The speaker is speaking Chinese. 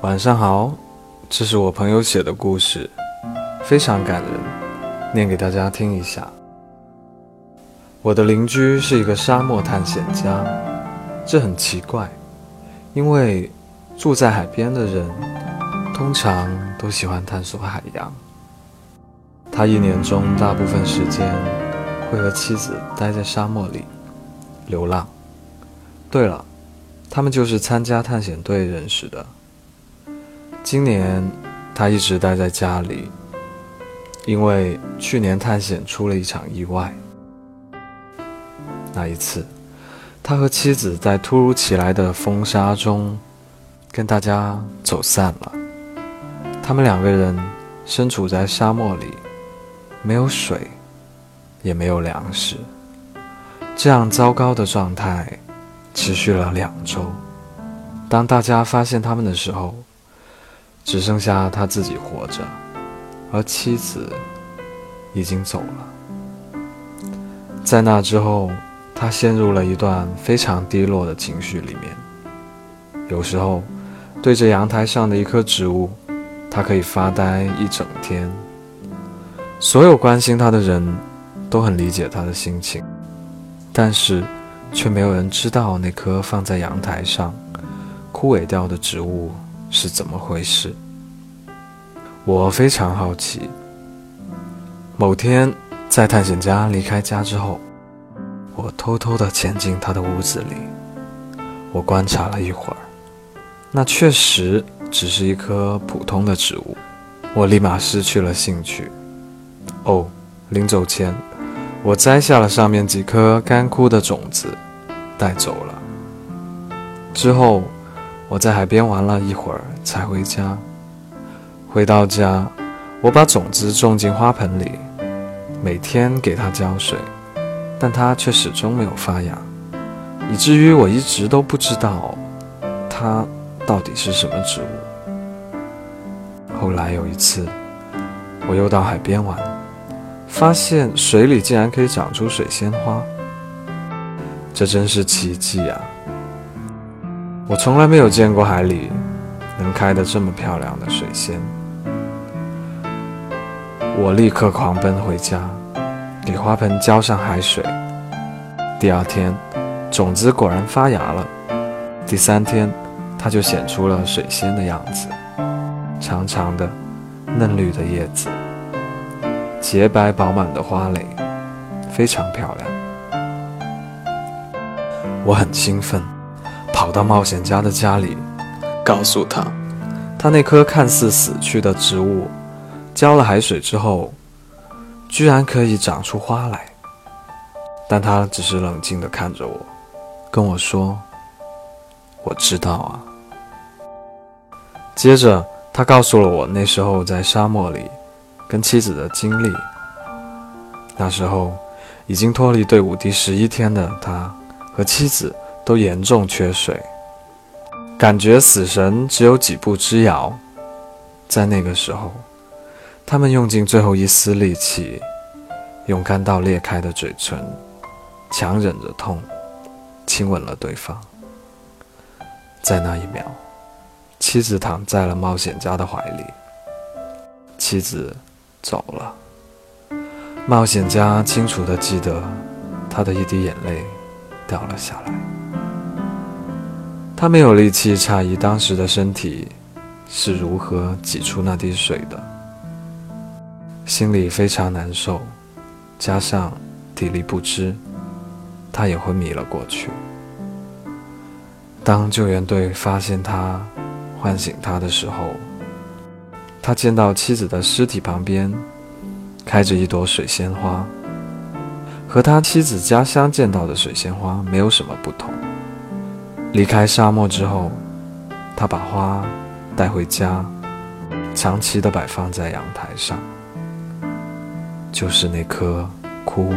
晚上好，这是我朋友写的故事，非常感人，念给大家听一下。我的邻居是一个沙漠探险家，这很奇怪，因为住在海边的人通常都喜欢探索海洋。他一年中大部分时间会和妻子待在沙漠里流浪。对了，他们就是参加探险队认识的。今年他一直待在家里，因为去年探险出了一场意外。那一次，他和妻子在突如其来的风沙中跟大家走散了。他们两个人身处在沙漠里，没有水，也没有粮食。这样糟糕的状态持续了两周。当大家发现他们的时候，只剩下他自己活着，而妻子已经走了。在那之后，他陷入了一段非常低落的情绪里面。有时候，对着阳台上的一棵植物，他可以发呆一整天。所有关心他的人都很理解他的心情，但是却没有人知道那棵放在阳台上枯萎掉的植物。是怎么回事？我非常好奇。某天，在探险家离开家之后，我偷偷地潜进他的屋子里。我观察了一会儿，那确实只是一棵普通的植物。我立马失去了兴趣。哦，临走前，我摘下了上面几颗干枯的种子，带走了。之后。我在海边玩了一会儿，才回家。回到家，我把种子种进花盆里，每天给它浇水，但它却始终没有发芽，以至于我一直都不知道它到底是什么植物。后来有一次，我又到海边玩，发现水里竟然可以长出水仙花，这真是奇迹啊！我从来没有见过海里能开得这么漂亮的水仙。我立刻狂奔回家，给花盆浇上海水。第二天，种子果然发芽了。第三天，它就显出了水仙的样子，长长的、嫩绿的叶子，洁白饱满的花蕾，非常漂亮。我很兴奋。跑到冒险家的家里，告诉他，他那棵看似死去的植物，浇了海水之后，居然可以长出花来。但他只是冷静地看着我，跟我说：“我知道啊。”接着，他告诉了我那时候在沙漠里跟妻子的经历。那时候，已经脱离队伍第十一天的他和妻子。都严重缺水，感觉死神只有几步之遥。在那个时候，他们用尽最后一丝力气，用干到裂开的嘴唇，强忍着痛，亲吻了对方。在那一秒，妻子躺在了冒险家的怀里。妻子走了，冒险家清楚地记得，他的一滴眼泪掉了下来。他没有力气诧异当时的身体是如何挤出那滴水的，心里非常难受，加上体力不支，他也昏迷了过去。当救援队发现他、唤醒他的时候，他见到妻子的尸体旁边开着一朵水仙花，和他妻子家乡见到的水仙花没有什么不同。离开沙漠之后，他把花带回家，长期的摆放在阳台上，就是那棵枯木。